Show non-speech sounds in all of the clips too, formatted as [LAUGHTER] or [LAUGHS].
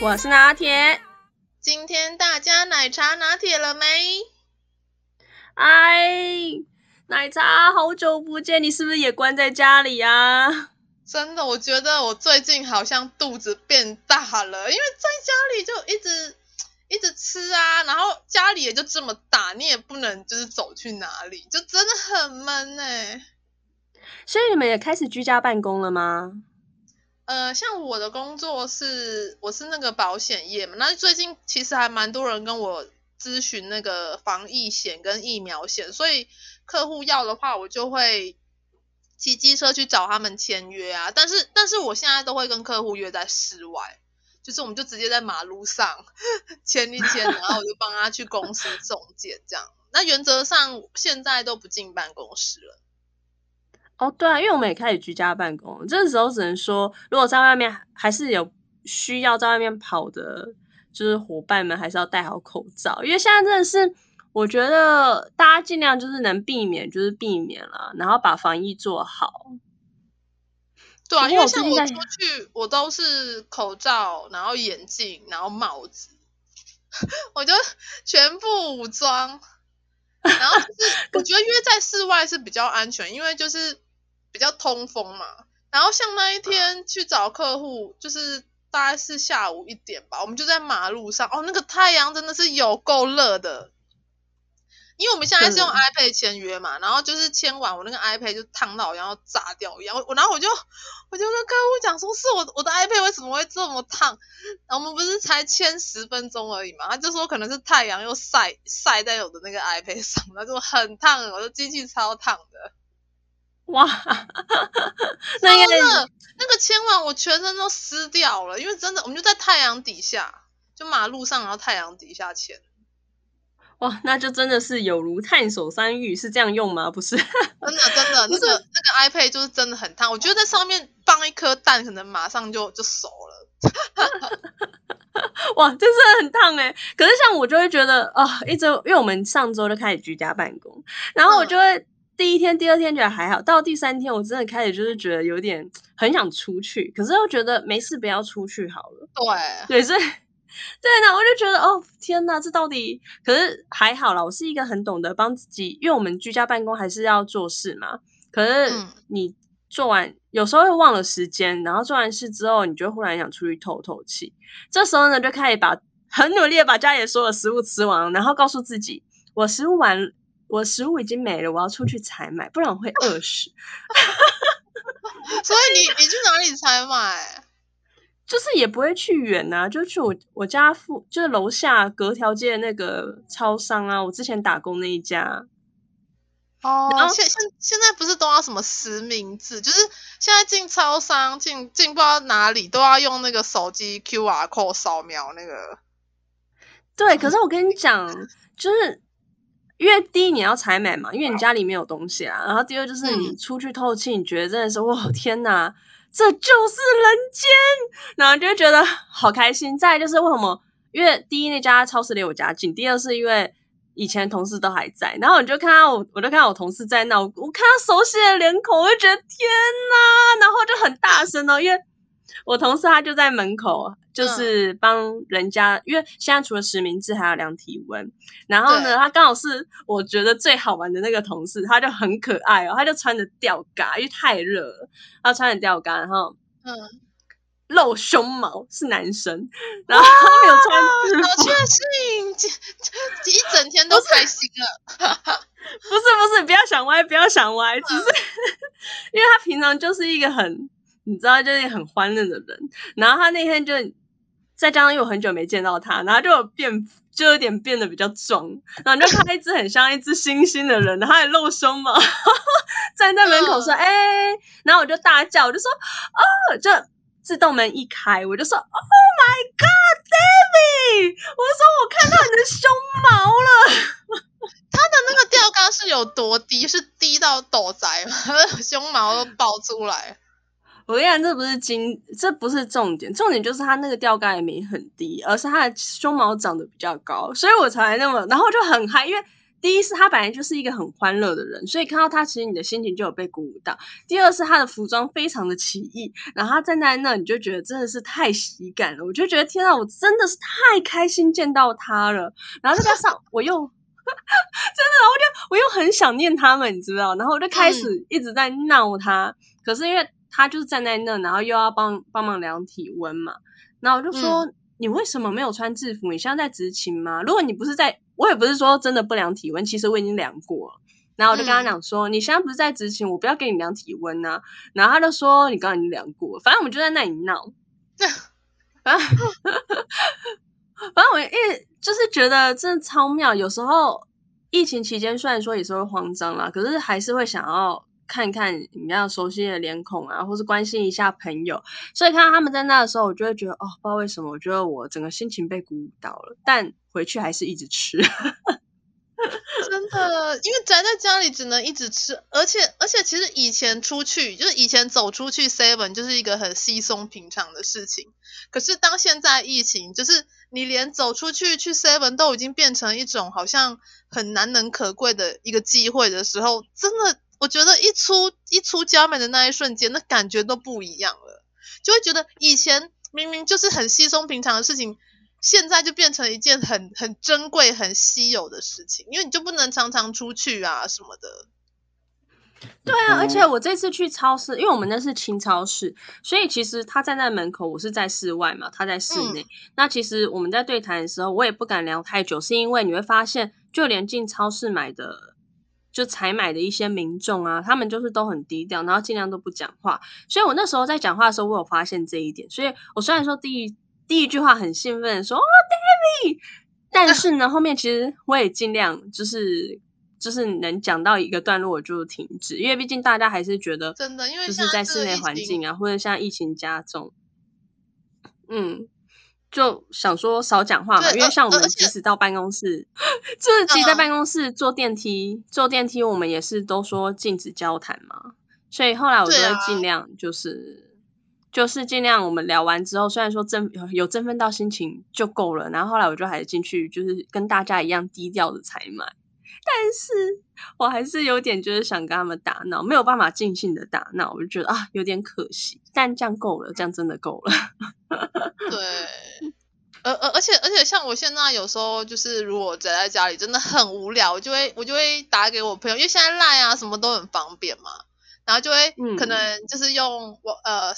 我是拿铁，今天大家奶茶拿铁了没？哎，奶茶，好久不见，你是不是也关在家里啊？真的，我觉得我最近好像肚子变大了，因为在家里就一直一直吃啊，然后家里也就这么大，你也不能就是走去哪里，就真的很闷哎。所以你们也开始居家办公了吗？呃，像我的工作是，我是那个保险业嘛，那最近其实还蛮多人跟我咨询那个防疫险跟疫苗险，所以客户要的话，我就会骑机车去找他们签约啊。但是，但是我现在都会跟客户约在室外，就是我们就直接在马路上 [LAUGHS] 签一签，然后我就帮他去公司中介这样。那原则上现在都不进办公室了。哦，对啊，因为我们也开始居家办公，这个时候只能说，如果在外面还是有需要在外面跑的，就是伙伴们还是要戴好口罩，因为现在真的是，我觉得大家尽量就是能避免就是避免了，然后把防疫做好。对啊，因为像我出去，我都是口罩，然后眼镜，然后帽子，[LAUGHS] 我就全副武装。然后就是，我觉得约在室外是比较安全，因为就是。比较通风嘛，然后像那一天去找客户，就是大概是下午一点吧，我们就在马路上，哦，那个太阳真的是有够热的，因为我们现在是用 iPad 签约嘛，然后就是签完我那个 iPad 就烫到然后炸掉一样，我然后我就我就跟客户讲说，是我我的 iPad 为什么会这么烫？然后我们不是才签十分钟而已嘛，他就说可能是太阳又晒晒在我的那个 iPad 上，那就很烫，我的机器超烫的。[LAUGHS] 哇，那个那个签完，我全身都湿掉了，因为真的，我们就在太阳底下，就马路上，然后太阳底下签。[LAUGHS] 哇，那就真的是有如探索山芋，是这样用吗？不是，[LAUGHS] 真的真的，那个那个 iPad 就是真的很烫，我觉得在上面放一颗蛋，可能马上就就熟了。哇，真是很烫哎！可是像我就会觉得啊、哦，一直，因为我们上周就开始居家办公，然后我就会。嗯第一天、第二天觉得还好，到第三天我真的开始就是觉得有点很想出去，可是又觉得没事，不要出去好了。对，对，所以对呢，我就觉得哦，天哪，这到底？可是还好啦，我是一个很懂得帮自己，因为我们居家办公还是要做事嘛。可是你做完，嗯、有时候会忘了时间，然后做完事之后，你就忽然想出去透透气。这时候呢，就开始把很努力的把家里所有的食物吃完，然后告诉自己，我食物完。我食物已经没了，我要出去采买，不然我会饿死。[LAUGHS] 所以你你去哪里采买？就是也不会去远呐、啊，就去我我家附，就是楼下隔条街的那个超商啊。我之前打工那一家。哦，然后现现现在不是都要什么实名制？就是现在进超商进进不知道哪里都要用那个手机 QR code 扫描那个。对，可是我跟你讲，就是。因为第一你要采买嘛，因为你家里没有东西啊。然后第二就是你出去透气，你觉得真的是、[LAUGHS] 嗯、哇天哪，这就是人间，然后就会觉得好开心。再就是为什么？因为第一那家超市离我家近，第二是因为以前同事都还在。然后你就看到我，我就看到我同事在那，我我看到熟悉的脸孔，我就觉得天哪，然后就很大声哦，因为我同事他就在门口。就是帮人家，嗯、因为现在除了实名制，还要量体温。然后呢，他刚好是我觉得最好玩的那个同事，他就很可爱哦，他就穿着吊嘎，因为太热了，他穿着吊嘎，然后嗯，露胸毛是男生，然后他没有穿，好 [LAUGHS] 确信，这一整天都开心了。不是不是，不要想歪，不要想歪，[LAUGHS] 只是、嗯、因为他平常就是一个很。你知道，就是很欢乐的人。然后他那天就再加上又很久没见到他，然后就变就有点变得比较壮，然后就看一只很像一只猩猩的人，然后还露胸嘛，站 [LAUGHS] 在门口说：“哎、嗯欸。”然后我就大叫，我就说：“哦！”就自动门一开，我就说：“Oh my God，David！” 我说：“我看到你的胸毛了。[LAUGHS] ”他的那个吊杆是有多低？是低到斗宅吗？[LAUGHS] 胸毛都爆出来。我跟你讲，这不是金，这不是重点，重点就是他那个吊杆也没很低，而是他的胸毛长得比较高，所以我才那么，然后就很嗨，因为第一是他本来就是一个很欢乐的人，所以看到他其实你的心情就有被鼓舞到。第二是他的服装非常的奇异，然后他站在那，你就觉得真的是太喜感了，我就觉得天啊，我真的是太开心见到他了。然后再加上我又 [LAUGHS] 真的，我就我又很想念他们，你知道，然后我就开始一直在闹他，嗯、可是因为。他就是站在那，然后又要帮帮忙量体温嘛。然后我就说：“嗯、你为什么没有穿制服？你现在在执勤吗？如果你不是在，我也不是说真的不量体温，其实我已经量过了。”然后我就跟他讲说：“嗯、你现在不是在执勤，我不要给你量体温呐、啊。”然后他就说：“你刚刚已经量过了。”反正我们就在那里闹。[LAUGHS] 反正反正我一就是觉得真的超妙。有时候疫情期间虽然说也是会慌张啦，可是还是会想要。看看你要熟悉的脸孔啊，或是关心一下朋友，所以看到他们在那的时候，我就会觉得哦，不知道为什么，我觉得我整个心情被鼓舞到了。但回去还是一直吃，[LAUGHS] 真的，因为宅在家里只能一直吃，而且而且其实以前出去，就是以前走出去 seven 就是一个很稀松平常的事情。可是当现在疫情，就是你连走出去去 seven 都已经变成一种好像很难能可贵的一个机会的时候，真的。我觉得一出一出家门的那一瞬间，那感觉都不一样了，就会觉得以前明明就是很稀松平常的事情，现在就变成一件很很珍贵、很稀有的事情，因为你就不能常常出去啊什么的。对啊，而且我这次去超市，因为我们那是清超市，所以其实他站在门口，我是在室外嘛，他在室内。嗯、那其实我们在对谈的时候，我也不敢聊太久，是因为你会发现，就连进超市买的。就采买的一些民众啊，他们就是都很低调，然后尽量都不讲话。所以我那时候在讲话的时候，我有发现这一点。所以我虽然说第一第一句话很兴奋说哦，David，但是呢，后面其实我也尽量就是就是能讲到一个段落我就停止，因为毕竟大家还是觉得真的，因为就是在室内环境啊，或者像疫情加重，嗯。就想说少讲话嘛，因为像我们即使到办公室，就是其实在办公室坐电梯，嗯、坐电梯我们也是都说禁止交谈嘛，所以后来我就会尽量就是、啊、就是尽量我们聊完之后，虽然说振有振奋到心情就够了，然后后来我就还是进去，就是跟大家一样低调的采买，但是我还是有点就是想跟他们打闹，没有办法尽兴的打闹，我就觉得啊有点可惜，但这样够了，这样真的够了。对，[LAUGHS] 而而而且而且像我现在有时候就是如果宅在家里真的很无聊，我就会我就会打给我朋友，因为现在赖啊什么都很方便嘛，然后就会可能。就是用我、嗯、呃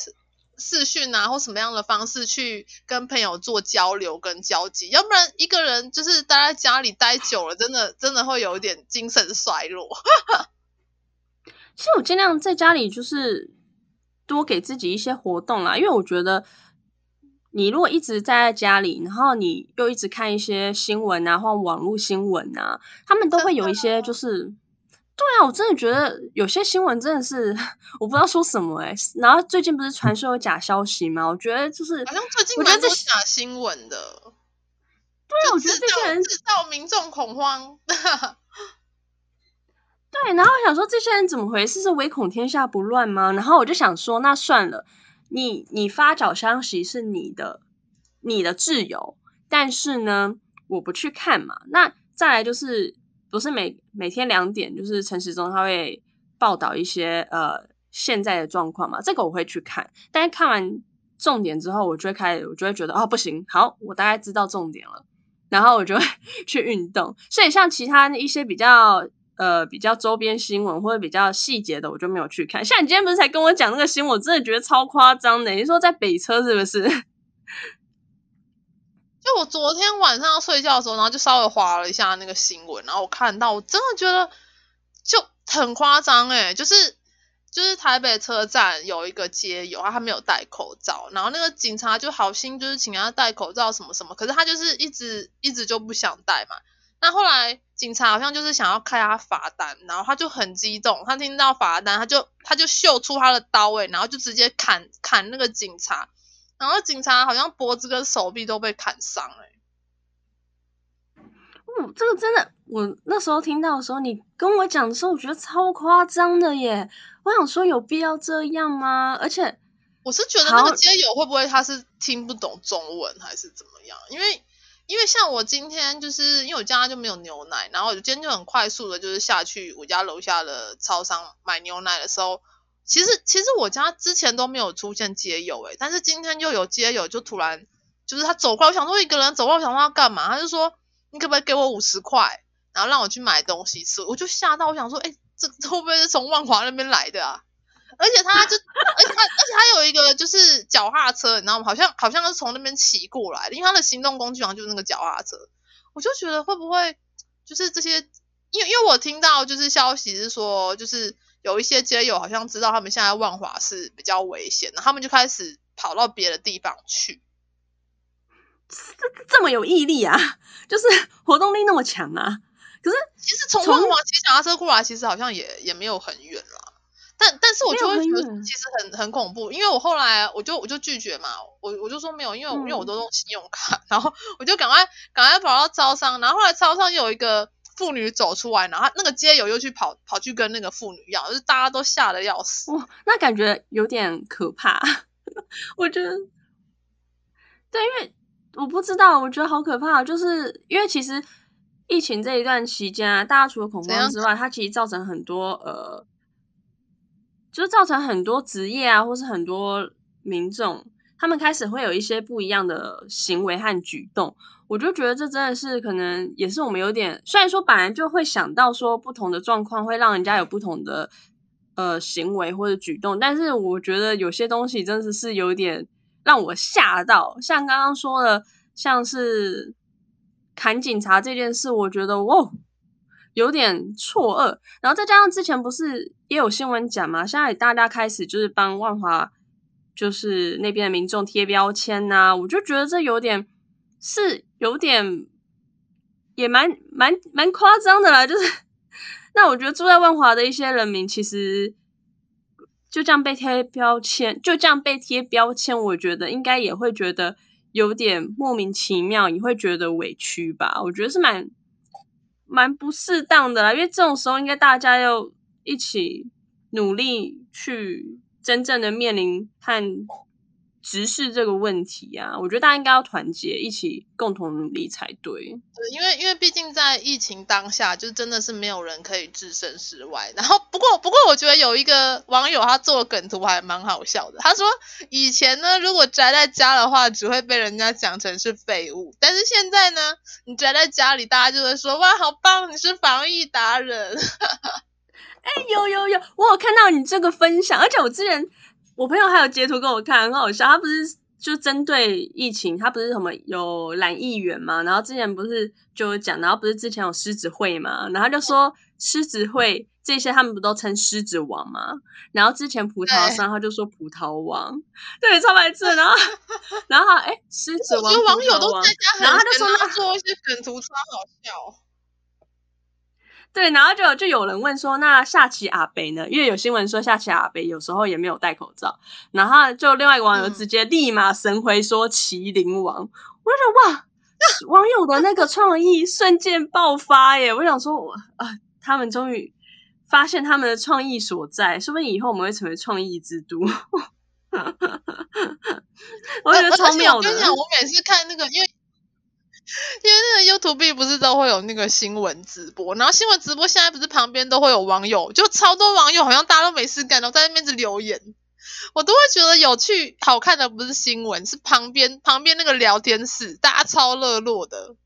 视讯啊或什么样的方式去跟朋友做交流跟交集，要不然一个人就是待在家里待久了，真的 [LAUGHS] 真的会有一点精神衰弱。其实我尽量在家里就是。多给自己一些活动啦，因为我觉得你如果一直待在家里，然后你又一直看一些新闻啊，或网络新闻啊，他们都会有一些就是，对啊，我真的觉得有些新闻真的是 [LAUGHS] 我不知道说什么诶、欸、然后最近不是传说有假消息吗？我觉得就是好像最近蛮多假新闻的，对啊，我觉得这些人制造民众恐慌。对，然后我想说这些人怎么回事？是唯恐天下不乱吗？然后我就想说，那算了，你你发假消息是你的你的自由，但是呢，我不去看嘛。那再来就是，不是每每天两点，就是陈时中他会报道一些呃现在的状况嘛，这个我会去看。但是看完重点之后，我就会开始，我就会觉得哦，不行，好，我大概知道重点了，然后我就会 [LAUGHS] 去运动。所以像其他一些比较。呃，比较周边新闻或者比较细节的，我就没有去看。像你今天不是才跟我讲那个新闻，我真的觉得超夸张的。你说在北车是不是？就我昨天晚上要睡觉的时候，然后就稍微滑了一下那个新闻，然后我看到，我真的觉得就很夸张诶，就是就是台北车站有一个街友，他没有戴口罩，然后那个警察就好心就是请他戴口罩什么什么，可是他就是一直一直就不想戴嘛。那后来警察好像就是想要开他罚单，然后他就很激动，他听到罚单，他就他就秀出他的刀位，然后就直接砍砍那个警察，然后警察好像脖子跟手臂都被砍伤了。嗯，这个真的，我那时候听到的时候，你跟我讲的时候，我觉得超夸张的耶。我想说，有必要这样吗？而且，我是觉得那个街友会不会他是听不懂中文，还是怎么样？因为，因为像我今天就是因为我家就没有牛奶，然后我今天就很快速的，就是下去我家楼下的超商买牛奶的时候，其实其实我家之前都没有出现街友诶，但是今天又有街友，就突然就是他走过来，我想说一个人走过来，我想说要干嘛？他就说。你可不可以给我五十块，然后让我去买东西吃？我就吓到，我想说，哎，这这会不会是从万华那边来的啊？而且他就，而且他，而且他有一个就是脚踏车，你知道吗？好像好像是从那边骑过来的，因为他的行动工具好像就是那个脚踏车。我就觉得会不会就是这些？因为因为我听到就是消息是说，就是有一些街友好像知道他们现在万华是比较危险，然后他们就开始跑到别的地方去。这这么有毅力啊，[LAUGHS] 就是活动力那么强啊！可是其实从万华骑脚踏车过来，其实好像也也没有很远啦。但但是我就会觉得其实很很恐怖，因为我后来我就我就拒绝嘛，我我就说没有，因为、嗯、因为我都用信用卡，[LAUGHS] 然后我就赶快赶快跑到招商，然后后来招商有一个妇女走出来，然后那个街友又去跑跑去跟那个妇女要，就是大家都吓得要死。哇，那感觉有点可怕。[LAUGHS] 我觉得，对，因为。我不知道，我觉得好可怕，就是因为其实疫情这一段期间啊，大家除了恐慌之外，它其实造成很多呃，就是造成很多职业啊，或是很多民众，他们开始会有一些不一样的行为和举动。我就觉得这真的是可能也是我们有点，虽然说本来就会想到说不同的状况会让人家有不同的呃行为或者举动，但是我觉得有些东西真的是有点。让我吓到，像刚刚说的，像是砍警察这件事，我觉得哦，有点错愕。然后再加上之前不是也有新闻讲嘛，现在大家开始就是帮万华就是那边的民众贴标签呐、我就觉得这有点是有点也蛮蛮蛮夸张的啦。就是 [LAUGHS] 那我觉得住在万华的一些人民其实。就这样被贴标签，就这样被贴标签，我觉得应该也会觉得有点莫名其妙，也会觉得委屈吧。我觉得是蛮蛮不适当的啦，因为这种时候应该大家要一起努力去真正的面临和。直视这个问题啊，我觉得大家应该要团结，一起共同努力才对。对，因为因为毕竟在疫情当下，就真的是没有人可以置身事外。然后不过不过，我觉得有一个网友他做的梗图还蛮好笑的。他说以前呢，如果宅在家的话，只会被人家讲成是废物。但是现在呢，你宅在家里，大家就会说哇，好棒，你是防疫达人。[LAUGHS] 哎，有有有，我有看到你这个分享，而且我之前。我朋友还有截图给我看，很好笑。他不是就针对疫情，他不是什么有懒议员嘛？然后之前不是就有讲，然后不是之前有狮子会嘛？然后就说狮子会这些他们不都称狮子王嘛？然后之前葡萄商他就说葡萄王，对，对超白痴。然后 [LAUGHS] 然后哎，狮子王，网友都在家，然后他就说他做一些梗图超好笑。对，然后就就有人问说，那下棋阿北呢？因为有新闻说下棋阿北有时候也没有戴口罩，然后就另外一个网友直接立马神回说麒麟王，嗯、我就想哇，网友的那个创意瞬间爆发耶！我想说，我啊，他们终于发现他们的创意所在，说不定以后我们会成为创意之都。[LAUGHS] 我觉得超妙的。我跟你讲，我每次看那个，因为。因为 TVB 不是都会有那个新闻直播，然后新闻直播现在不是旁边都会有网友，就超多网友好像大家都没事干，然后在那边子留言，我都会觉得有趣好看的不是新闻，是旁边旁边那个聊天室，大家超热络的。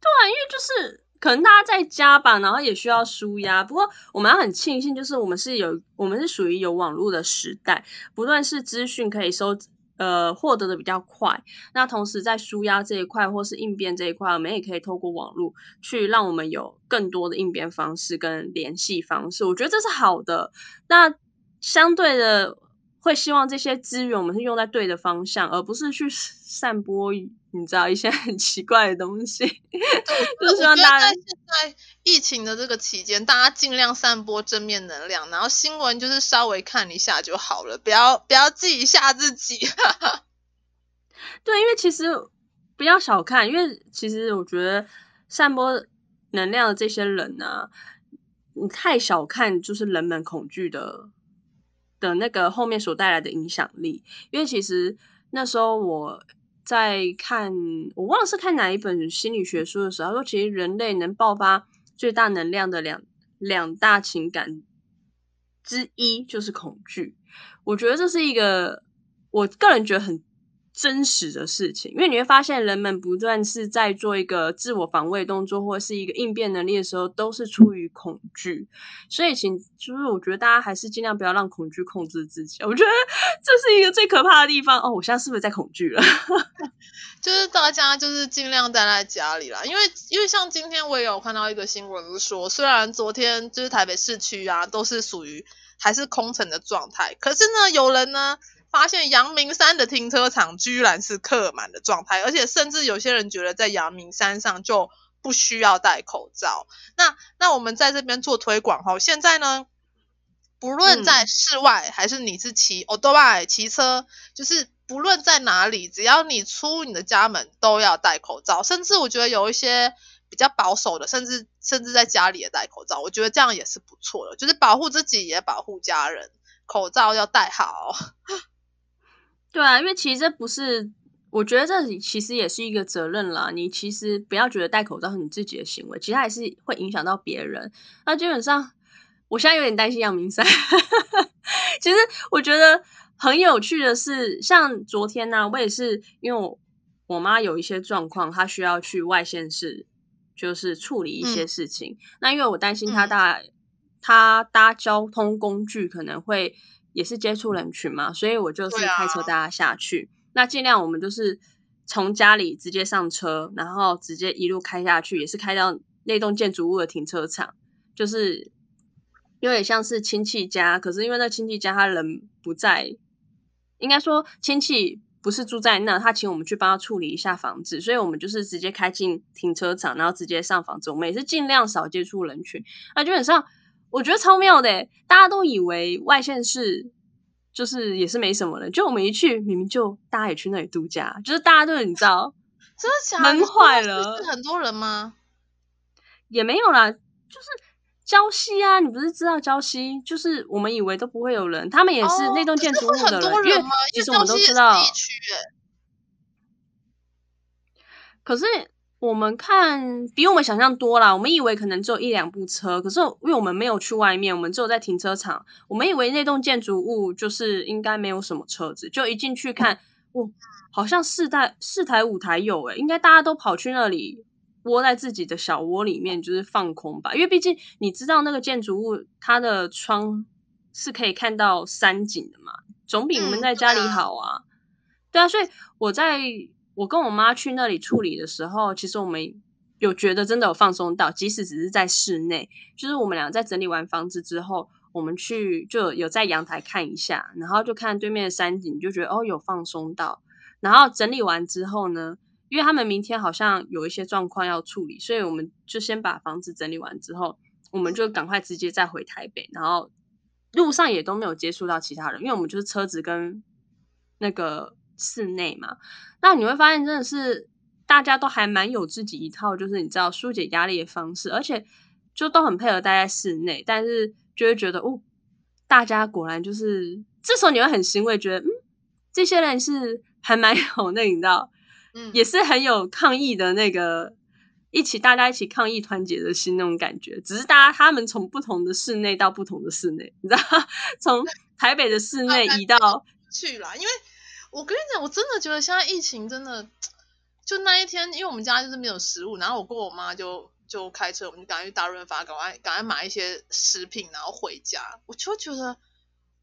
对，因为就是可能大家在家吧，然后也需要纾压。不过我们要很庆幸，就是我们是有我们是属于有网络的时代，不论是资讯可以收。呃获得的比较快。那同时在舒压这一块或是应变这一块，我们也可以透过网络去让我们有更多的应变方式跟联系方式。我觉得这是好的。那相对的。会希望这些资源我们是用在对的方向，而不是去散播你知道一些很奇怪的东西。就希望大家在现在疫情的这个期间，大家尽量散播正面能量，然后新闻就是稍微看一下就好了，不要不要自己吓自己。[LAUGHS] 对，因为其实不要小看，因为其实我觉得散播能量的这些人呢、啊，你太小看就是人们恐惧的。的那个后面所带来的影响力，因为其实那时候我在看，我忘了是看哪一本心理学书的时候，他说其实人类能爆发最大能量的两两大情感之一就是恐惧。我觉得这是一个我个人觉得很。真实的事情，因为你会发现，人们不断是在做一个自我防卫动作，或是一个应变能力的时候，都是出于恐惧。所以，请就是我觉得大家还是尽量不要让恐惧控制自己。我觉得 [LAUGHS] 这是一个最可怕的地方。哦，我现在是不是在恐惧了？[LAUGHS] 就是大家就是尽量待在家里啦，因为因为像今天我也有看到一个新闻说，虽然昨天就是台北市区啊都是属于还是空城的状态，可是呢，有人呢。发现阳明山的停车场居然是客满的状态，而且甚至有些人觉得在阳明山上就不需要戴口罩。那那我们在这边做推广哈，现在呢，不论在室外还是你是骑欧多拜骑车，就是不论在哪里，只要你出你的家门都要戴口罩。甚至我觉得有一些比较保守的，甚至甚至在家里也戴口罩，我觉得这样也是不错的，就是保护自己也保护家人，口罩要戴好。对啊，因为其实这不是，我觉得这其实也是一个责任啦。你其实不要觉得戴口罩是你自己的行为，其实还是会影响到别人。那基本上，我现在有点担心阳明山。[LAUGHS] 其实我觉得很有趣的是，像昨天呢、啊，我也是因为我我妈有一些状况，她需要去外县市，就是处理一些事情。嗯、那因为我担心她搭、嗯、她搭交通工具可能会。也是接触人群嘛，所以我就是开车带他下去。啊、那尽量我们就是从家里直接上车，然后直接一路开下去，也是开到那栋建筑物的停车场，就是有点像是亲戚家。可是因为那亲戚家他人不在，应该说亲戚不是住在那，他请我们去帮他处理一下房子，所以我们就是直接开进停车场，然后直接上房子。我们也是尽量少接触人群。那基本上。我觉得超妙的，大家都以为外县市就是也是没什么人，就我们一去，明明就大家也去那里度假，就是大家都很糟，真的假的？闷坏了。是很多人吗？也没有啦，就是礁溪啊，你不是知道礁溪？就是我们以为都不会有人，他们也是那栋建筑物的人，哦、人因为其实我们都知道。可是。我们看比我们想象多啦，我们以为可能只有一两部车，可是因为我们没有去外面，我们只有在停车场，我们以为那栋建筑物就是应该没有什么车子，就一进去看，哦，好像四台四台五台有诶，应该大家都跑去那里窝在自己的小窝里面，就是放空吧，因为毕竟你知道那个建筑物它的窗是可以看到山景的嘛，总比我们在家里好啊，对啊，所以我在。我跟我妈去那里处理的时候，其实我们有觉得真的有放松到，即使只是在室内，就是我们俩在整理完房子之后，我们去就有在阳台看一下，然后就看对面的山景，就觉得哦有放松到。然后整理完之后呢，因为他们明天好像有一些状况要处理，所以我们就先把房子整理完之后，我们就赶快直接再回台北，然后路上也都没有接触到其他人，因为我们就是车子跟那个。室内嘛，那你会发现真的是大家都还蛮有自己一套，就是你知道疏解压力的方式，而且就都很配合待在室内，但是就会觉得哦，大家果然就是这时候你会很欣慰，觉得嗯，这些人是还蛮有那你知道，嗯，也是很有抗议的那个一起大家一起抗议团结的心那种感觉，只是大家他们从不同的室内到不同的室内，你知道，[LAUGHS] 从台北的室内移到去了，因为。我跟你讲，我真的觉得现在疫情真的，就那一天，因为我们家就是没有食物，然后我跟我妈就就开车，我们就赶快去大润发，赶快赶快买一些食品，然后回家。我就觉得，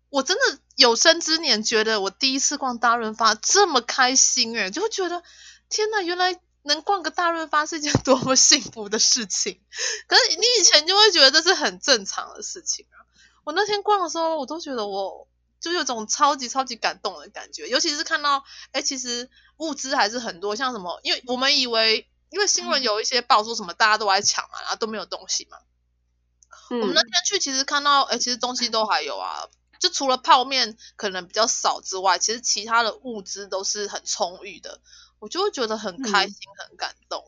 我真的有生之年觉得我第一次逛大润发这么开心诶，就会觉得天呐，原来能逛个大润发是一件 [LAUGHS] 多么幸福的事情。可是你以前就会觉得这是很正常的事情啊。我那天逛的时候，我都觉得我就有种超级超级感动的感觉，尤其是看到哎，其实物资还是很多，像什么，因为我们以为。因为新闻有一些报说什么大家都在抢嘛，然后都没有东西嘛。嗯、我们那天去其实看到，哎，其实东西都还有啊，就除了泡面可能比较少之外，其实其他的物资都是很充裕的，我就会觉得很开心、嗯、很感动。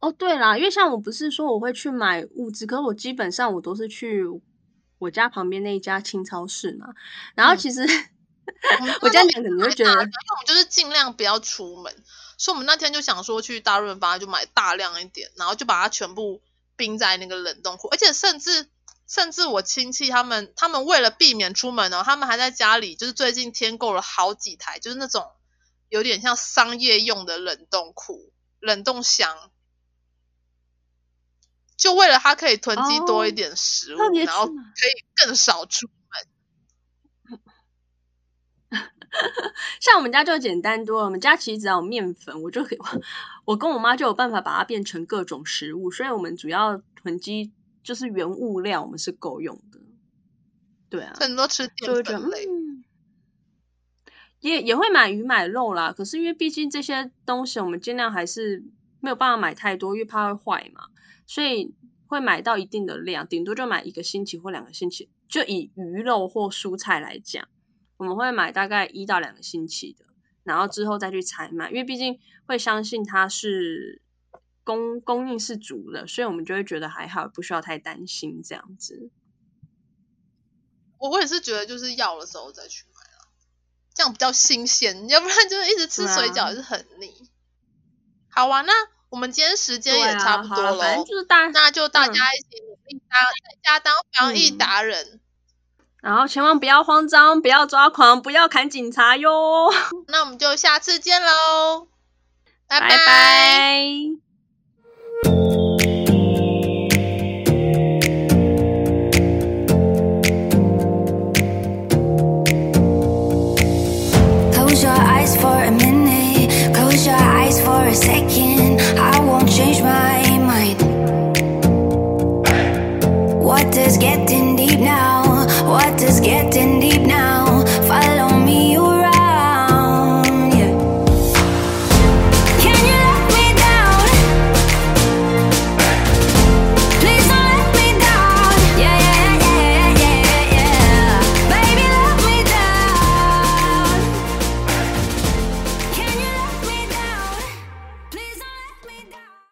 哦，对啦，因为像我不是说我会去买物资，可是我基本上我都是去我家旁边那一家清超市嘛。然后其实、嗯、[LAUGHS] 我这样讲可能会觉得，因为我们就是尽量不要出门。所以我们那天就想说去大润发就买大量一点，然后就把它全部冰在那个冷冻库，而且甚至甚至我亲戚他们他们为了避免出门哦，他们还在家里就是最近添购了好几台，就是那种有点像商业用的冷冻库、冷冻箱，就为了它可以囤积多一点食物，哦、然后可以更少出门。[LAUGHS] 像我们家就简单多了，我们家其实只要有面粉，我就可以，[LAUGHS] 我跟我妈就有办法把它变成各种食物，所以我们主要囤积就是原物料，我们是够用的。对啊，很多吃淀粉类，嗯、也也会买鱼买肉啦。可是因为毕竟这些东西，我们尽量还是没有办法买太多，因为怕会坏嘛，所以会买到一定的量，顶多就买一个星期或两个星期。就以鱼肉或蔬菜来讲。我们会买大概一到两个星期的，然后之后再去采买，因为毕竟会相信它是供供应是足的，所以我们就会觉得还好，不需要太担心这样子。我我也是觉得就是要的时候再去买了，这样比较新鲜，要不然就是一直吃水饺也是很腻。啊、好啊，那我们今天时间也差不多了，反正就是大那就大家一起努力当在家当防疫达人。嗯然后千万不要慌张，不要抓狂，不要砍警察哟。[LAUGHS] 那我们就下次见喽，拜拜。拜拜。